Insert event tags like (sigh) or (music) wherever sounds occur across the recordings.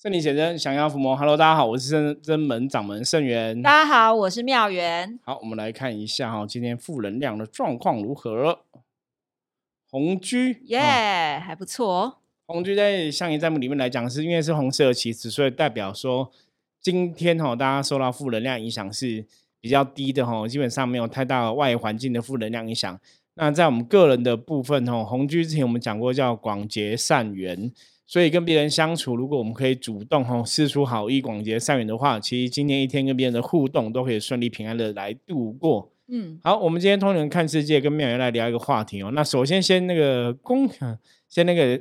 圣灵显真，降妖伏魔。Hello，大家好，我是真真门掌门圣元。大家好，我是妙元。好，我们来看一下哈，今天负能量的状况如何？红居耶，还不错哦。红居在象棋占卜里面来讲，是因为是红色的棋子，所以代表说今天哈，大家受到负能量影响是比较低的哈，基本上没有太大外环境的负能量影响。那在我们个人的部分哈，红居之前我们讲过叫广结善缘。所以跟别人相处，如果我们可以主动吼施出好意、广结善缘的话，其实今天一天跟别人的互动都可以顺利平安的来度过。嗯，好，我们今天通人看世界跟妙元来聊一个话题哦。那首先先那个恭，(laughs) 先那个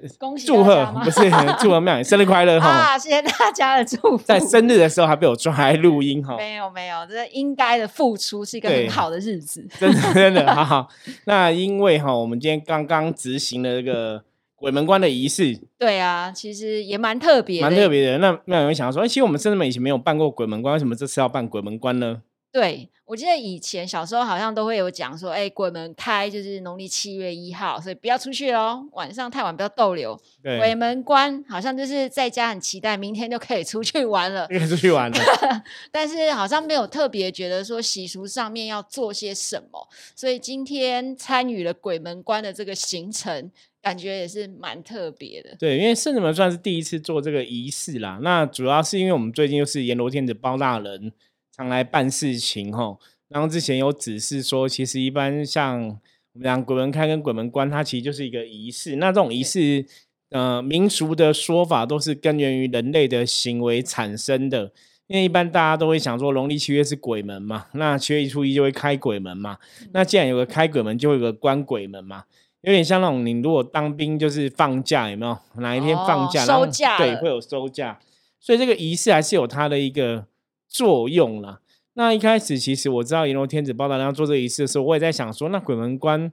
祝贺，不是祝贺妙元生日快乐 (laughs) 哈！啊，谢谢大家的祝福。在生日的时候还被我抓来录音哈？(laughs) 没有没有，这应该的付出是一个很好的日子，真的真的好好。那因为哈，我们今天刚刚执行了这个。鬼门关的仪式，对啊，其实也蛮特别，蛮特别的。那那有人想说，哎，其实我们甚至们以前没有办过鬼门关，为什么这次要办鬼门关呢？对，我记得以前小时候好像都会有讲说，哎，鬼门开就是农历七月一号，所以不要出去哦，晚上太晚不要逗留。鬼门关好像就是在家很期待，明天就可以出去玩了，可以出去玩了。(laughs) 但是好像没有特别觉得说习俗上面要做些什么，所以今天参与了鬼门关的这个行程。感觉也是蛮特别的，对，因为圣子们算是第一次做这个仪式啦。那主要是因为我们最近又是阎罗天子包大人常来办事情吼，然后之前有指示说，其实一般像我们讲鬼门开跟鬼门关，它其实就是一个仪式。那这种仪式，呃，民俗的说法都是根源于人类的行为产生的。因为一般大家都会想说，农历七月是鬼门嘛，那七月一初一就会开鬼门嘛。那既然有个开鬼门，就会有个关鬼门嘛。有点像那种，你如果当兵就是放假，有没有哪一天放假？收假对，会有收假，所以这个仪式还是有它的一个作用啦。那一开始其实我知道阎罗天子报道要做这个仪式的时候，我也在想说，那鬼门关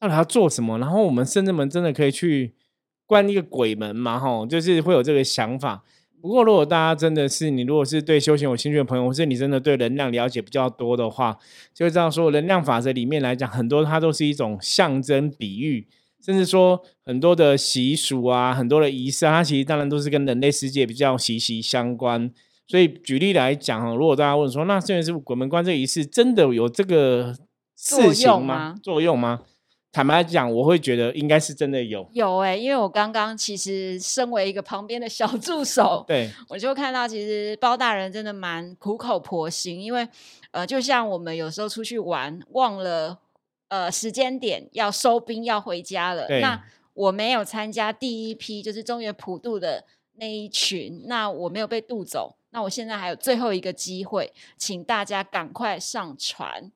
到底要做什么？然后我们圣人们真的可以去关一个鬼门嘛？吼，就是会有这个想法。不过，如果大家真的是你，如果是对修行有兴趣的朋友，或是你真的对能量了解比较多的话，就知道说，能量法则里面来讲，很多它都是一种象征、比喻，甚至说很多的习俗啊，很多的仪式，它其实当然都是跟人类世界比较息息相关。所以，举例来讲哈，如果大家问说，那这件是鬼门关这个仪式，真的有这个事情吗？作用吗？坦白讲，我会觉得应该是真的有有哎，因为我刚刚其实身为一个旁边的小助手，对 (laughs) 我就看到其实包大人真的蛮苦口婆心，因为呃，就像我们有时候出去玩忘了呃时间点要收兵要回家了，那我没有参加第一批就是中原普渡的那一群，那我没有被渡走，那我现在还有最后一个机会，请大家赶快上船。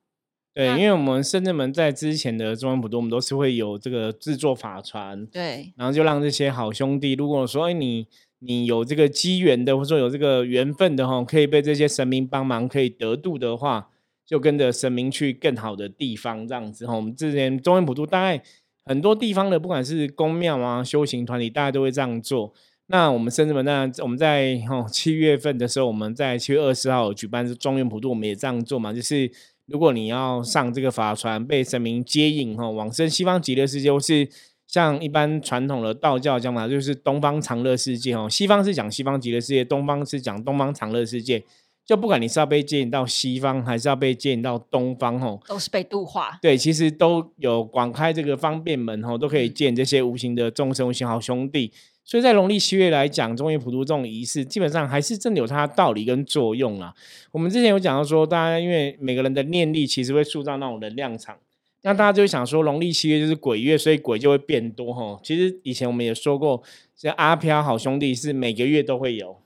对，因为我们深圳门在之前的中央普渡，我们都是会有这个制作法船，对，然后就让这些好兄弟，如果说哎你你有这个机缘的，或者说有这个缘分的哈，可以被这些神明帮忙，可以得度的话，就跟着神明去更好的地方这样子哈。我们之前中央普渡大概很多地方的，不管是宫庙啊、修行团体，大家都会这样做。那我们深圳门那我们在哦七月份的时候，我们在七月二十号举办中原普渡，我们也这样做嘛，就是。如果你要上这个法船被神明接引哈，往生西方极乐世界，或是像一般传统的道教讲法，就是东方长乐世界哦。西方是讲西方极乐世界，东方是讲东方长乐世界。就不管你是要被接引到西方，还是要被接引到东方吼，都是被度化。对，其实都有广开这个方便门吼，都可以见这些无形的众生、无形好兄弟。所以在农历七月来讲，中元普渡这种仪式，基本上还是真的有它的道理跟作用啦。我们之前有讲到说，大家因为每个人的念力其实会塑造那种能量场，那大家就会想说，农历七月就是鬼月，所以鬼就会变多哈。其实以前我们也说过，像阿飘好兄弟是每个月都会有，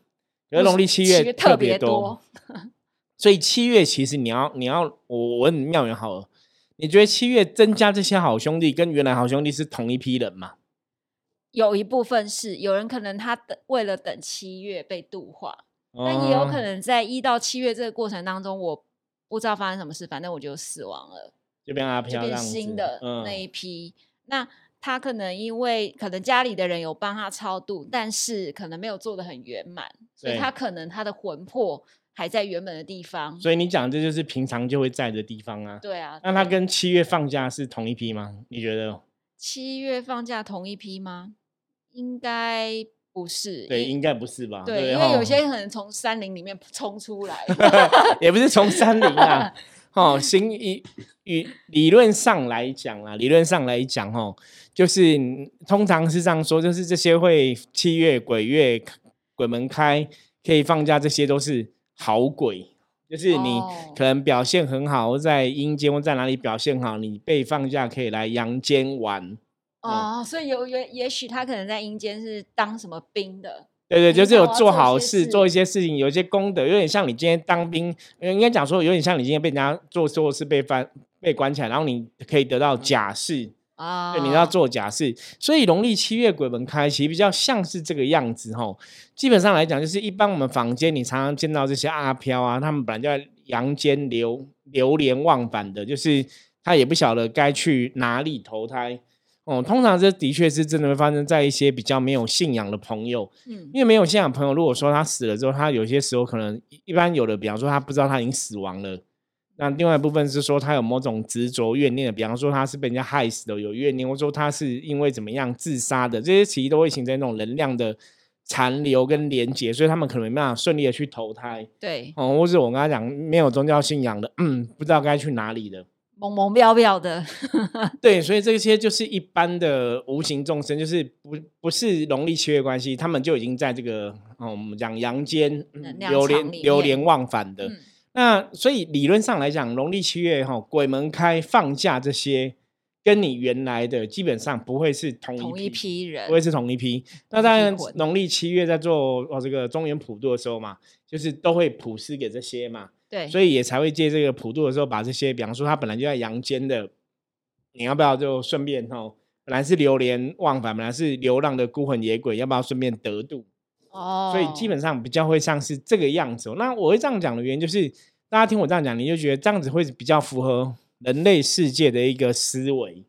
而农历七月特别多。所以七月其实你要你要我问妙元好了，你觉得七月增加这些好兄弟跟原来好兄弟是同一批人吗？有一部分是有人可能他等为了等七月被度化，但也有可能在一到七月这个过程当中，我不知道发生什么事，反正我就死亡了，就变阿飘，就变新的那一批。那他可能因为可能家里的人有帮他超度，但是可能没有做的很圆满，所以他可能他的魂魄还在原本的地方。所以你讲这就是平常就会在的地方啊。对啊。那他跟七月放假是同一批吗？你觉得？七月放假同一批吗？应该不是，对，应该不是吧？对，因为有些可能从山林里面冲出来，(laughs) 也不是从山林啊。哦，(laughs) 行以与理论上来讲啊，理论上来讲，哦，就是通常是这样说，就是这些会七月鬼月鬼门开可以放假，这些都是好鬼。就是你可能表现很好，在阴间或在哪里表现好，你被放假可以来阳间玩。哦，所以有也也许他可能在阴间是当什么兵的。对对，就是有做好事，做一些事情，有一些功德，有点像你今天当兵，应该讲说有点像你今天被人家做错事被翻被关起来，然后你可以得到假释啊，对，你要做假释。所以农历七月鬼门开，其实比较像是这个样子哈。基本上来讲，就是一般我们房间你常常见到这些阿飘啊，他们本来就在阳间流流连忘返的，就是他也不晓得该去哪里投胎。哦，通常这的确是真的会发生在一些比较没有信仰的朋友，嗯，因为没有信仰朋友，如果说他死了之后，他有些时候可能一般有的，比方说他不知道他已经死亡了，那另外一部分是说他有某种执着怨念的，比方说他是被人家害死的，有怨念，或者说他是因为怎么样自杀的，这些其实都会形成那种能量的残留跟连结，所以他们可能没办法顺利的去投胎，对，哦，或者我跟他讲没有宗教信仰的，嗯，不知道该去哪里的。蒙蒙飘飘的，(laughs) 对，所以这些就是一般的无形众生，就是不不是农历七月关系，他们就已经在这个哦，我们讲阳间流连流连忘返的。那所以理论上来讲，农历七月哈鬼门开放假这些，跟你原来的基本上不会是同同一批人，不会是同一批。那当然，农历七月在做哦这个中原普渡的时候嘛，就是都会普施给这些嘛。对，所以也才会借这个普渡的时候，把这些，比方说他本来就在阳间的，你要不要就顺便哦？本来是流连忘返，本来是流浪的孤魂野鬼，要不要顺便得度？哦，所以基本上比较会像是这个样子。那我会这样讲的原因，就是大家听我这样讲，你就觉得这样子会比较符合人类世界的一个思维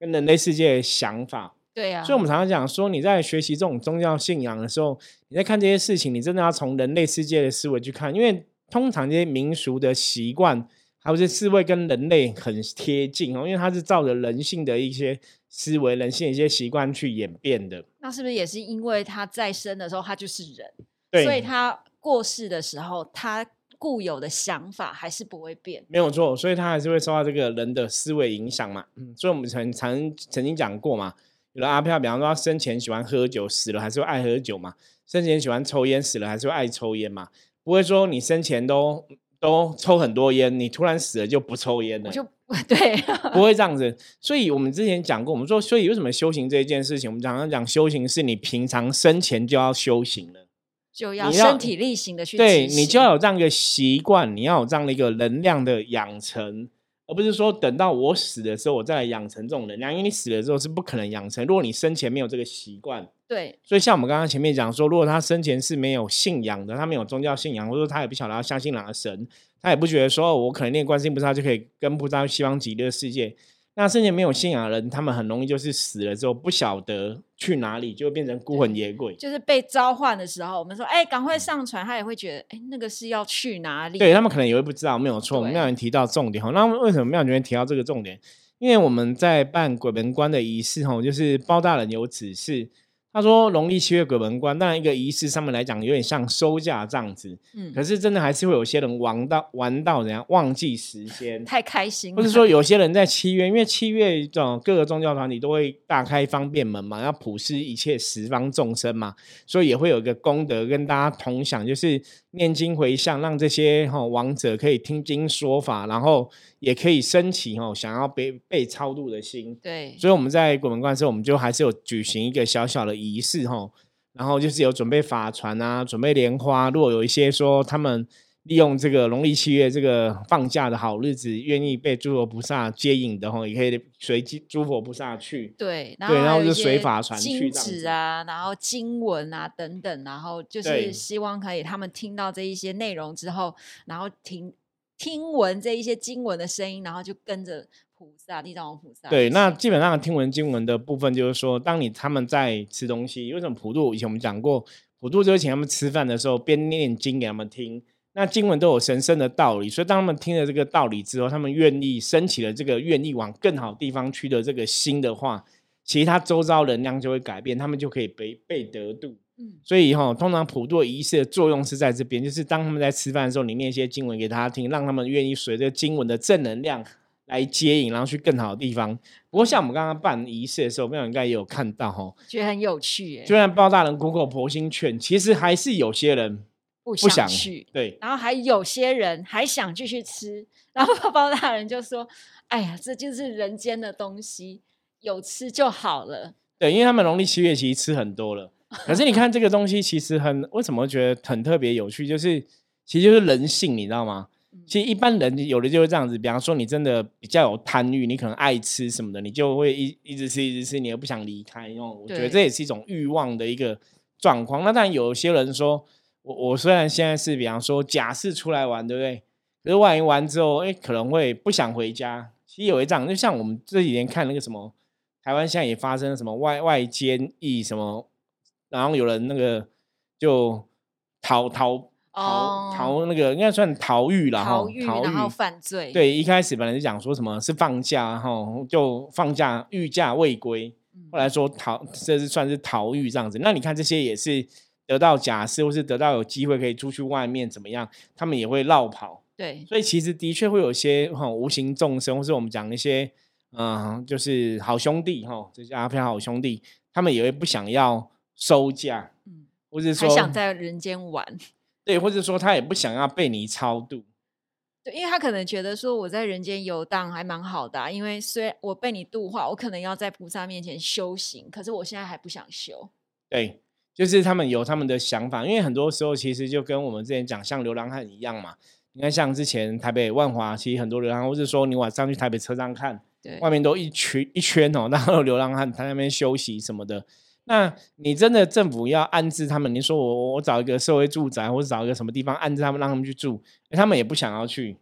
跟人类世界的想法。对呀，所以我们常常讲说，你在学习这种宗教信仰的时候，你在看这些事情，你真的要从人类世界的思维去看，因为。通常这些民俗的习惯，还有这思维跟人类很贴近哦，因为它是照着人性的一些思维、人性的一些习惯去演变的。那是不是也是因为他在生的时候他就是人，对，所以他过世的时候，他固有的想法还是不会变？没有错，所以他还是会受到这个人的思维影响嘛。嗯，所以我们曾曾曾经讲过嘛，有的阿飘，比方说他生前喜欢喝酒，死了还是会爱喝酒嘛；生前喜欢抽烟，死了还是会爱抽烟嘛。不会说你生前都都抽很多烟，你突然死了就不抽烟了，就 (laughs) 对，不会这样子。所以我们之前讲过，我们说，所以为什么修行这一件事情，我们常常讲修行是你平常生前就要修行了，就要身体力行的去，对你就要有这样一个习惯，你要有这样的一个能量的养成。而不是说等到我死的时候，我再来养成这种能量，因为你死了之后是不可能养成。如果你生前没有这个习惯，对，所以像我们刚刚前面讲说，如果他生前是没有信仰的，他没有宗教信仰，或者说他也不晓得要相信哪个神，他也不觉得说我可能念观世音菩萨就可以跟菩萨西方极乐世界。那甚至没有信仰的人，他们很容易就是死了之后不晓得去哪里，就会变成孤魂野鬼。就是被召唤的时候，我们说：“哎，赶快上船。”他也会觉得：“哎，那个是要去哪里？”对他们可能也会不知道，没有错。妙人提到重点哈，那为什么妙人提到这个重点？因为我们在办鬼门关的仪式哈，就是包大人有指示。他说：“农历七月鬼门关，当然一个仪式上面来讲，有点像收假这样子。嗯，可是真的还是会有些人玩到玩到怎样忘记时间，太开心。或者说有些人在七月，因为七月这种各个宗教团体都会大开方便门嘛，要普施一切十方众生嘛，所以也会有一个功德跟大家同享，就是念经回向，让这些哈亡者可以听经说法，然后。”也可以升起哦，想要被被超度的心。对，所以我们在鬼门关的时候，我们就还是有举行一个小小的仪式哈，然后就是有准备法船啊，准备莲花。如果有一些说他们利用这个农历七月这个放假的好日子，愿意被诸佛菩萨接引的哈，也可以随诸佛菩萨去。对，对，然后就随法传去纸啊，然后经文啊等等，然后就是希望可以他们听到这一些内容之后，然后听。听闻这一些经文的声音，然后就跟着菩萨、地藏王菩萨。对，那基本上听闻经文的部分，就是说，当你他们在吃东西，为什么普渡？以前我们讲过，普渡就是请他们吃饭的时候，边念经给他们听。那经文都有神圣的道理，所以当他们听了这个道理之后，他们愿意升起了这个愿意往更好地方去的这个心的话，其实他周遭能量就会改变，他们就可以被被得度。嗯，所以哈，通常普渡仪式的作用是在这边，就是当他们在吃饭的时候，你念一些经文给他听，让他们愿意随着经文的正能量来接引，然后去更好的地方。不过像我们刚刚办仪式的时候，朋友应该也有看到哈，觉得很有趣。虽然包大人苦口婆心劝，其实还是有些人不想去，对，然后还有些人还想继续吃，然后包大人就说：“哎呀，这就是人间的东西，有吃就好了。”对，因为他们农历七月其实吃很多了。可是你看这个东西，其实很为什么觉得很特别有趣？就是其实就是人性，你知道吗？其实一般人有的就是这样子。比方说，你真的比较有贪欲，你可能爱吃什么的，你就会一一直吃一直吃，你又不想离开。因为我觉得这也是一种欲望的一个状况。那当然有些人说，我我虽然现在是比方说假释出来玩，对不对？可是玩一玩之后，哎，可能会不想回家。其实有一张，就像我们这几年看那个什么，台湾现在也发生了什么外外奸役什么。然后有人那个就逃逃逃逃那个应该算逃狱了哈，逃狱然后犯罪。对，一开始本来是讲说什么是放假哈，就放假御驾未归，后来说逃这是算是逃狱这样子。那你看这些也是得到假释或是得到有机会可以出去外面怎么样，他们也会绕跑。对，所以其实的确会有些哈无形众生，或是我们讲一些嗯，就是好兄弟哈，这些阿飘好兄弟，他们也会不想要。收假，嗯，或者说想在人间玩，(laughs) 对，或者说他也不想要被你超度，对，因为他可能觉得说我在人间游荡还蛮好的，因为虽然我被你度化，我可能要在菩萨面前修行，可是我现在还不想修。对，就是他们有他们的想法，因为很多时候其实就跟我们之前讲像流浪汉一样嘛。你看，像之前台北万华，其实很多流浪汉，或者说你晚上去台北车站看，对，外面都一圈一圈哦，然后流浪汉他那边休息什么的。那你真的政府要安置他们？你说我我找一个社会住宅，或者找一个什么地方安置他们，让他们去住，他们也不想要去，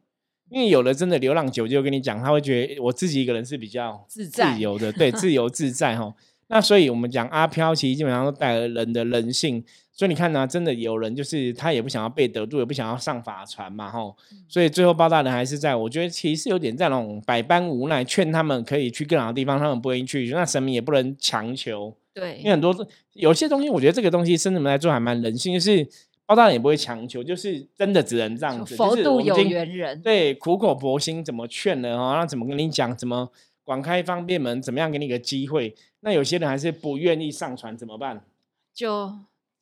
因为有的真的流浪久，就跟你讲，他会觉得我自己一个人是比较自自由的，对，自由自在哈。(laughs) 那所以我们讲阿飘，其实基本上都带了人的人性。所以你看呢，真的有人就是他也不想要被得度，也不想要上法船嘛，吼。所以最后包大人还是在，我觉得其实有点在那种百般无奈，劝他们可以去更好的地方，他们不愿意去，那神明也不能强求。对，因为很多有些东西，我觉得这个东西生人们来做还蛮人性，就是包大人也不会强求，就是真的只能这样子。佛度有缘人，对，苦口婆心怎么劝呢？哦，那怎么跟你讲？怎么广开方便门？怎么样给你个机会？那有些人还是不愿意上船，怎么办？就。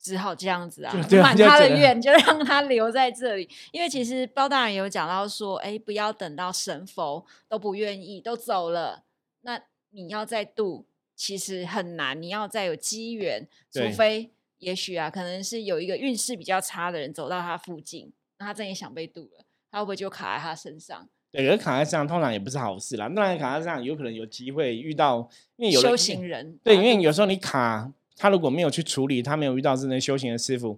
只好这样子啊，(laughs) 满他的愿，就让他留在这里。因为其实包大人有讲到说，哎，不要等到神佛都不愿意都走了，那你要再度其实很难。你要再有机缘，除非也许啊，可能是有一个运势比较差的人走到他附近，那他真也想被渡了，他会不会就卡在他身上？对，而卡在身上通常也不是好事啦。当然卡在身上有可能有机会遇到，因为有修行人，对，因为有时候你卡。他如果没有去处理，他没有遇到真正修行的师傅，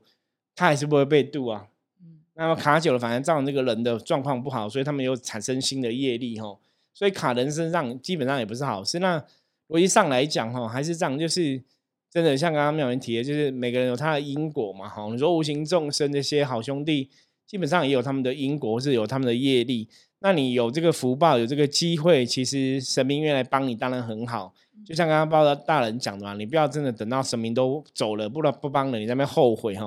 他还是不会被渡啊。嗯，那么卡久了，反正造成这个人的状况不好，所以他们又产生新的业力哈。所以卡人身上基本上也不是好事。那逻辑上来讲哈，还是这样，就是真的像刚刚妙文提的，就是每个人有他的因果嘛。哈，你说无形众生这些好兄弟，基本上也有他们的因果，是有他们的业力。那你有这个福报，有这个机会，其实神明愿来帮你，当然很好。就像刚刚包的大人讲的嘛，你不要真的等到神明都走了，不然不帮了，你在那边后悔哈。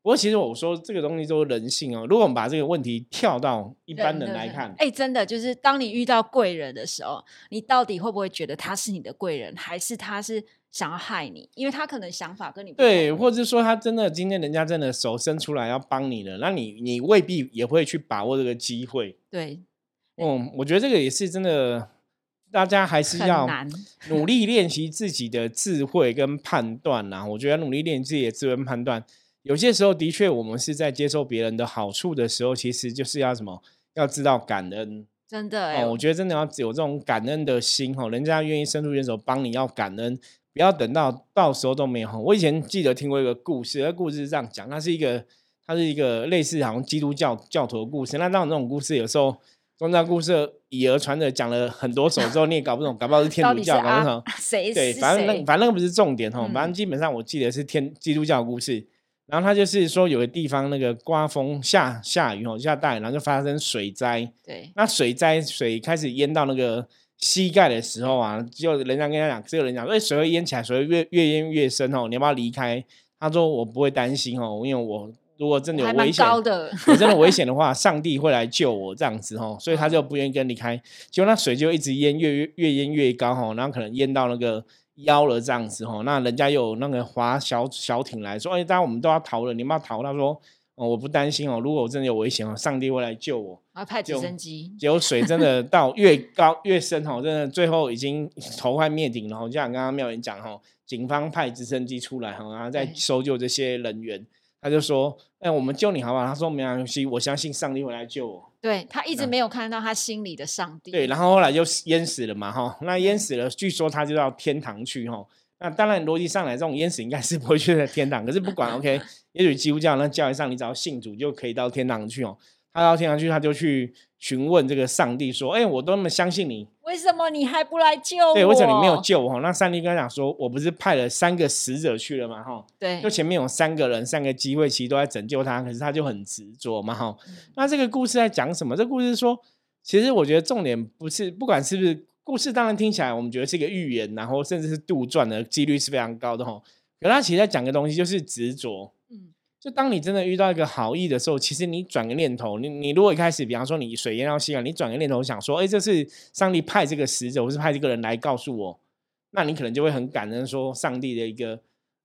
不过其实我说这个东西都是人性哦。如果我们把这个问题跳到一般人来看，哎，真的就是当你遇到贵人的时候，你到底会不会觉得他是你的贵人，还是他是想要害你？因为他可能想法跟你对，或者是说他真的今天人家真的手伸出来要帮你了，那你你未必也会去把握这个机会。对，嗯，我觉得这个也是真的。大家还是要努力练习自己的智慧跟判断呐。我觉得努力练自己的智慧判断，有些时候的确，我们是在接受别人的好处的时候，其实就是要什么？要知道感恩。真的哦，我觉得真的要有这种感恩的心哈。人家愿意伸出援手帮你要感恩，不要等到到时候都没有。我以前记得听过一个故事，那故事是这样讲，它是一个，它是一个类似好像基督教教徒的故事。那当然这种故事有时候。宗教故事以讹传讹，讲了很多首之后，你也搞不懂，搞不好是天主教，(laughs) 搞不懂谁对，反正那反正那个不是重点哈，反正基本上我记得是天基督教故事。然后他就是说，有个地方那个刮风下下雨哦，下大雨，然后就发生水灾。对，那水灾水开始淹到那个膝盖的时候啊，就人家跟他讲，这个人讲，哎，水会淹起来，水会越越淹越深哦，你要不要离开？他说我不会担心哦，因为我如果真的有危险，的，真的危险的话，上帝会来救我这样子哦，所以他就不愿意跟离开。结果那水就一直淹，越越越淹越高哈，然后可能淹到那个腰了这样子哈。那人家有那个划小小艇来说，哎，大家我们都要逃了，你们要逃？他说。哦，我不担心哦。如果我真的有危险哦，上帝会来救我。啊，派直升机。结果水真的到越高越深哦，真的最后已经头快灭顶了。就像刚刚妙言讲哈，警方派直升机出来哈，然后再搜救这些人员。他就说：“哎，我们救你好不好？”他说：“没关系，我相信上帝会来救我。”对他一直没有看到他心里的上帝。对，然后后来就淹死了嘛哈。那淹死了，据说他就到天堂去哈。那当然，逻辑上来，这种淹死应该是不会去天堂。可是不管，OK，(laughs) 也许基督教那教义上，你只要信主就可以到天堂去哦。他到天堂去，他就去询问这个上帝说：“哎，我都那么相信你，为什么你还不来救我？对，为什么你没有救我？”那上帝跟他讲说：“我不是派了三个使者去了嘛？哈，对，就前面有三个人，三个机会其实都在拯救他，可是他就很执着嘛，哈。那这个故事在讲什么？这故事说，其实我觉得重点不是，不管是不是。故事当然听起来，我们觉得是一个寓言，然后甚至是杜撰的几率是非常高的哈。可他其实在讲个东西，就是执着。嗯，就当你真的遇到一个好意的时候，其实你转个念头，你你如果一开始，比方说你水淹到西岸，你转个念头想说，哎，这是上帝派这个使者，或是派这个人来告诉我，那你可能就会很感恩，说上帝的一个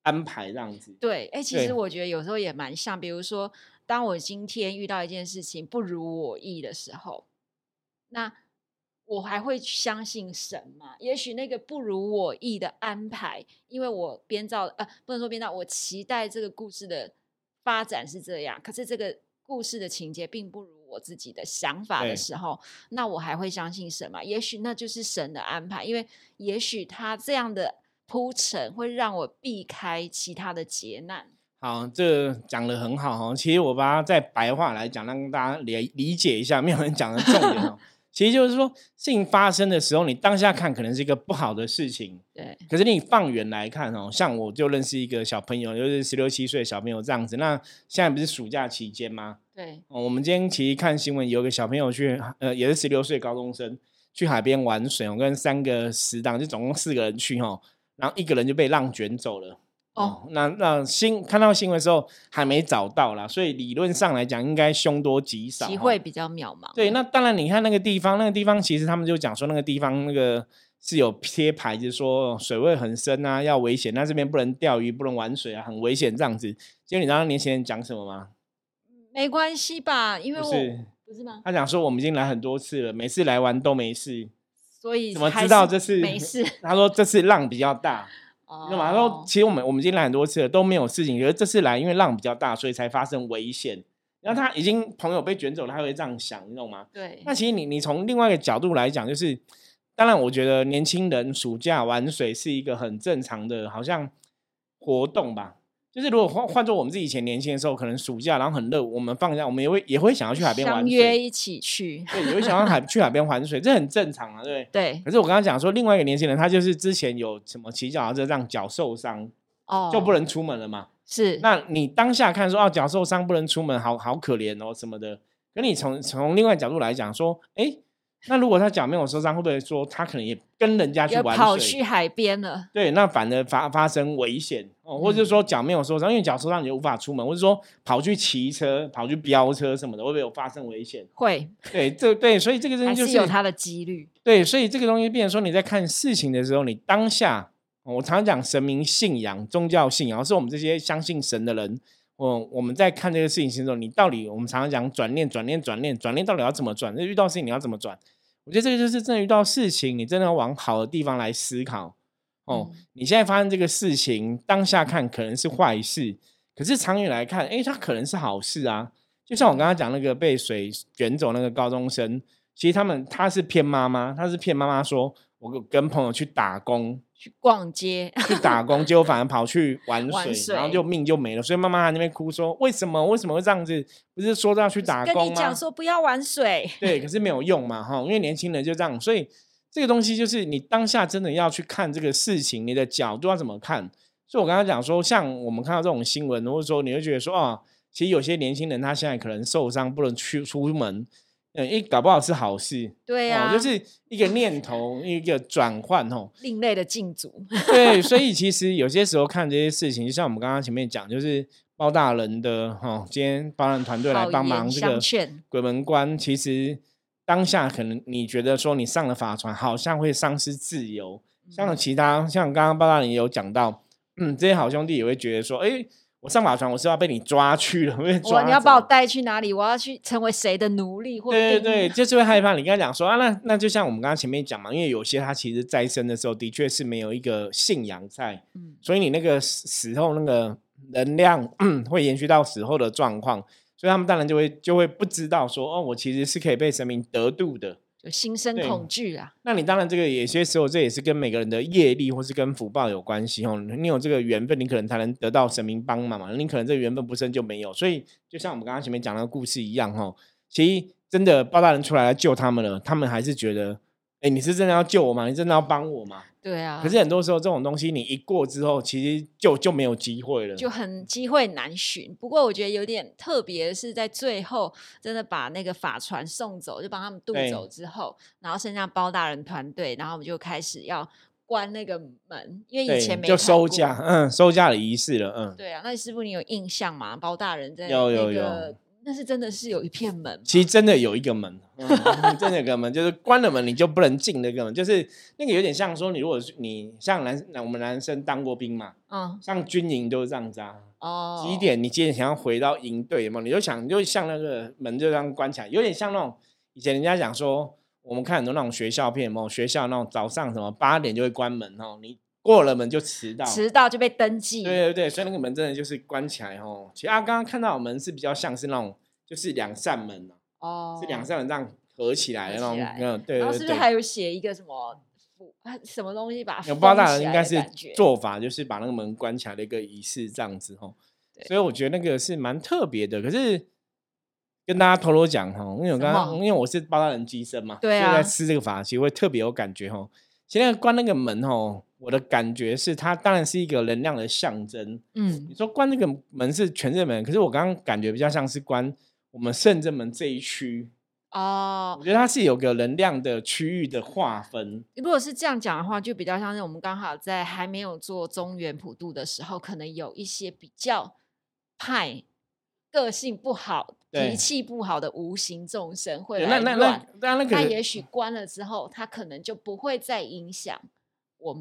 安排这样子。对，哎，其实我觉得有时候也蛮像，比如说，当我今天遇到一件事情不如我意的时候，那。我还会相信神吗？也许那个不如我意的安排，因为我编造呃，不能说编造，我期待这个故事的发展是这样，可是这个故事的情节并不如我自己的想法的时候，那我还会相信神吗？也许那就是神的安排，因为也许他这样的铺陈会让我避开其他的劫难。好，这讲的很好哈。其实我把它在白话来讲，让大家理理解一下，没有人讲的重点哦。其实就是说，事情发生的时候，你当下看可能是一个不好的事情，对。可是你放远来看哦，像我就认识一个小朋友，就是十六七岁小朋友这样子。那现在不是暑假期间吗？对。我们今天其实看新闻，有个小朋友去，呃，也是十六岁高中生去海边玩水，我跟三个死党，就总共四个人去哦，然后一个人就被浪卷走了。哦，那那新看到新闻的时候还没找到啦，所以理论上来讲应该凶多吉少，机会比较渺茫。对，那当然你看那个地方，那个地方其实他们就讲说那个地方那个是有贴牌子说水位很深啊，要危险，那这边不能钓鱼，不能玩水啊，很危险这样子。结果你知道年轻人讲什么吗？没关系吧，因为我不是吗？他讲说我们已经来很多次了，每次来玩都没事，所以怎么知道这次没事？(laughs) 他说这次浪比较大。那嘛？然后其实我们我们已经来很多次了，都没有事情。可是这次来，因为浪比较大，所以才发生危险。然后他已经朋友被卷走了，他会这样想，你懂吗？对。那其实你你从另外一个角度来讲，就是当然，我觉得年轻人暑假玩水是一个很正常的，好像活动吧。就是如果换换做我们自己以前年轻的时候，可能暑假然后很热，我们放假我们也会也会想要去海边玩水，约一起去，对，也会想要海 (laughs) 去海边玩水，这很正常啊，对对。可是我刚刚讲说，另外一个年轻人，他就是之前有什么骑脚踏车让脚受伤，哦，就不能出门了嘛。是，那你当下看说，哦，脚受伤不能出门，好好可怜哦什么的。可你从从另外角度来讲说，哎。那如果他脚没有受伤，会不会说他可能也跟人家去玩水，跑去海边了？对，那反而发发生危险哦，或者说脚没有受伤，因为脚受伤你就无法出门，或者说跑去骑车、跑去飙车什么的，会不会有发生危险？会，(laughs) 对，这对，所以这个东西就是有它的几率。对，所以这个东西变成说你在看事情的时候，你当下，我常讲神明信仰、宗教信仰，是我们这些相信神的人。我我们在看这个事情的时候，你到底我们常常讲转念、转念、转念、转念，到底要怎么转？那遇到事情你要怎么转？我觉得这个就是真的遇到事情，你真的要往好的地方来思考哦。你现在发生这个事情，当下看可能是坏事，可是长远来看，哎，它可能是好事啊。就像我刚刚讲那个被水卷走那个高中生，其实他们他是骗妈妈，他是骗妈妈说。我跟朋友去打工，去逛街，去打工，(laughs) 结果反而跑去玩水，然后就命就没了。所以妈妈在那边哭说：“为什么？为什么会这样子？不是说要去打工吗？”跟你讲说不要玩水，对，可是没有用嘛，哈，因为年轻人就这样。所以这个东西就是你当下真的要去看这个事情，你的角度要怎么看？所以我刚刚讲说，像我们看到这种新闻，或者说你会觉得说啊，其实有些年轻人他现在可能受伤，不能去出门。嗯，一搞不好是好事。对呀，就是一个念头，一个转换哦。另类的禁足。(laughs) 对，所以其实有些时候看这些事情，就像我们刚刚前面讲，就是包大人的哈，今天包人团队来帮忙这个鬼门关，其实当下可能你觉得说你上了法船，好像会丧失自由。像其他像刚刚包大人也有讲到，嗯，这些好兄弟也会觉得说，哎。我上法船，我是要被你抓去了，(laughs) 被抓。你要把我带去哪里？我要去成为谁的奴隶？或对对对，就是会害怕。你跟他讲说啊，那那就像我们刚刚前面讲嘛，因为有些他其实在生的时候的确是没有一个信仰在，嗯，所以你那个死后那个能量会延续到死后的状况，所以他们当然就会就会不知道说哦，我其实是可以被神明得度的。就心生恐惧啊！那你当然这个有些时候这也是跟每个人的业力或是跟福报有关系哦。你有这个缘分，你可能才能得到神明帮忙嘛。你可能这个缘分不深就没有。所以就像我们刚刚前面讲那个故事一样哦，其实真的包大人出来来救他们了，他们还是觉得。哎，你是真的要救我吗？你真的要帮我吗？对啊。可是很多时候这种东西，你一过之后，其实就就没有机会了，就很机会难寻。不过我觉得有点特别，是在最后真的把那个法船送走，就帮他们渡走之后，然后剩下包大人团队，然后我们就开始要关那个门，因为以前没就收假，嗯，收假的仪式了，嗯。对啊，那师傅你有印象吗？包大人在有有有。但是真的是有一片门，其实真的有一个门，(laughs) 真的有个门，(laughs) 就是关了门你就不能进那个门，就是那个有点像说你如果是你像男我们男生当过兵嘛，嗯，像军营都是这样子啊，哦，几点你今天想要回到营队嘛，你就想就像那个门就这样关起来，有点像那种以前人家讲说我们看很多那种学校片嘛，学校那种早上什么八点就会关门哦，你。过了门就迟到，迟到就被登记。对对对，所以那个门真的就是关起来哦。其实啊，刚刚看到门是比较像是那种，就是两扇门哦，是两扇门这样合起来的那种。嗯，对对对。然后是不是还有写一个什么什么东西把？有包大人应该是做法，就是把那个门关起来的一个仪式这样子哦。所以我觉得那个是蛮特别的。可是跟大家偷偷讲哈，因为我刚刚因为我是包大人机身嘛，对啊，在吃这个法其实会特别有感觉哈。现在关那个门哦。我的感觉是，它当然是一个能量的象征。嗯，你说关那个门是全正门，可是我刚刚感觉比较像是关我们圣正门这一区。哦，我觉得它是有个能量的区域的划分。如果是这样讲的话，就比较像是我们刚好在还没有做中原普渡的时候，可能有一些比较派、个性不好、脾气不好的无形众生会来乱。他也许关了之后，他可能就不会再影响。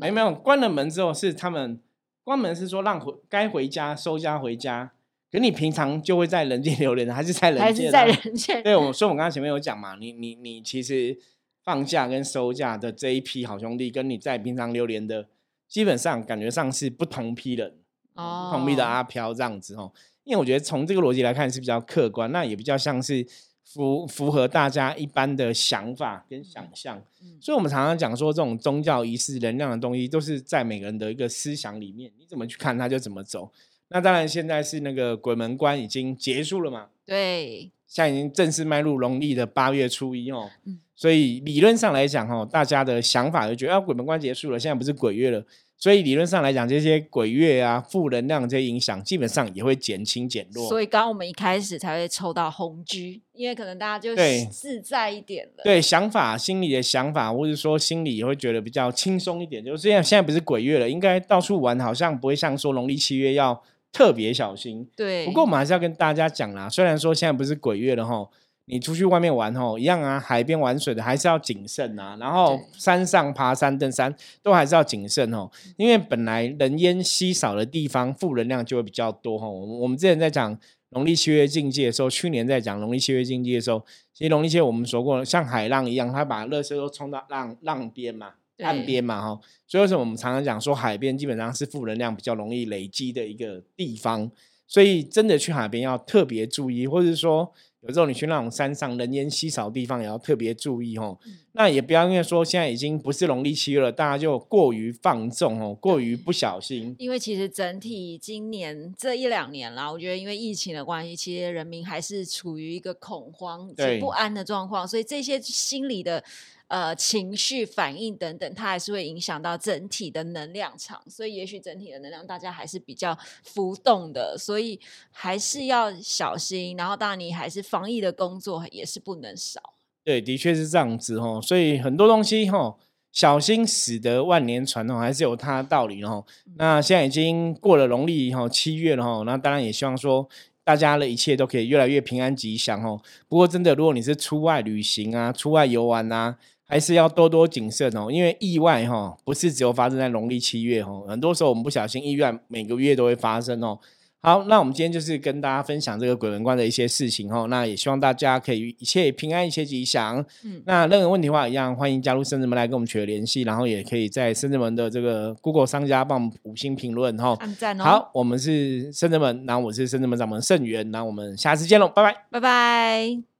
没没有关了门之后是他们关门是说让回该回家收家回家，可你平常就会在人间流连，还是在人间？还是在人间？对，我所以我刚刚前面有讲嘛，你你你其实放假跟收假的这一批好兄弟，跟你在平常流连的，基本上感觉上是不同批人哦，不同批的阿飘这样子哦。因为我觉得从这个逻辑来看是比较客观，那也比较像是。符符合大家一般的想法跟想象，所以我们常常讲说，这种宗教仪式能量的东西，都是在每个人的一个思想里面，你怎么去看，它就怎么走。那当然，现在是那个鬼门关已经结束了嘛？对，现在已经正式迈入农历的八月初一哦。嗯，所以理论上来讲，哦，大家的想法就觉得，啊，鬼门关结束了，现在不是鬼月了。所以理论上来讲，这些鬼月啊、负能量这些影响，基本上也会减轻减弱。所以刚刚我们一开始才会抽到红居，因为可能大家就自在一点了。对，想法、心里的想法，或者说心里也会觉得比较轻松一点。就是现在现在不是鬼月了，应该到处玩，好像不会像说农历七月要特别小心。对。不过我们还是要跟大家讲啦，虽然说现在不是鬼月了哈。你出去外面玩吼，一样啊，海边玩水的还是要谨慎啊。然后山上爬山登山都还是要谨慎哦，因为本来人烟稀少的地方，负能量就会比较多吼。我们我们之前在讲农历七月境界的时候，去年在讲农历七月境界的时候，其实农历七月我们说过，像海浪一样，它把热圾都冲到浪浪边嘛，岸边嘛哈。所以为什么我们常常讲说，海边基本上是负能量比较容易累积的一个地方，所以真的去海边要特别注意，或者说。有时候你去那种山上人烟稀少的地方，也要特别注意哦。那也不要因为说现在已经不是农历七月了，大家就过于放纵哦，过于不小心。因为其实整体今年这一两年啦，我觉得因为疫情的关系，其实人民还是处于一个恐慌、不安的状况，所以这些心理的。呃，情绪反应等等，它还是会影响到整体的能量场，所以也许整体的能量大家还是比较浮动的，所以还是要小心。然后，当然你还是防疫的工作也是不能少，对，的确是这样子哦。所以很多东西哈，小心驶得万年船哦，还是有它的道理哦。那现在已经过了农历哈七月了哈，那当然也希望说大家的一切都可以越来越平安吉祥哦。不过真的，如果你是出外旅行啊、出外游玩啊，还是要多多谨慎哦，因为意外哈不是只有发生在农历七月哦，很多时候我们不小心意外每个月都会发生哦。好，那我们今天就是跟大家分享这个鬼门关的一些事情哦。那也希望大家可以一切平安，一切吉祥。嗯，那任何问题的话，一样欢迎加入深圳门来跟我们取得联系，然后也可以在深圳门的这个 Google 商家帮我们五星评论哈。按赞哦。好，我们是深圳门，然后我是深圳门掌门盛元，那我们下次见喽，拜拜，拜拜。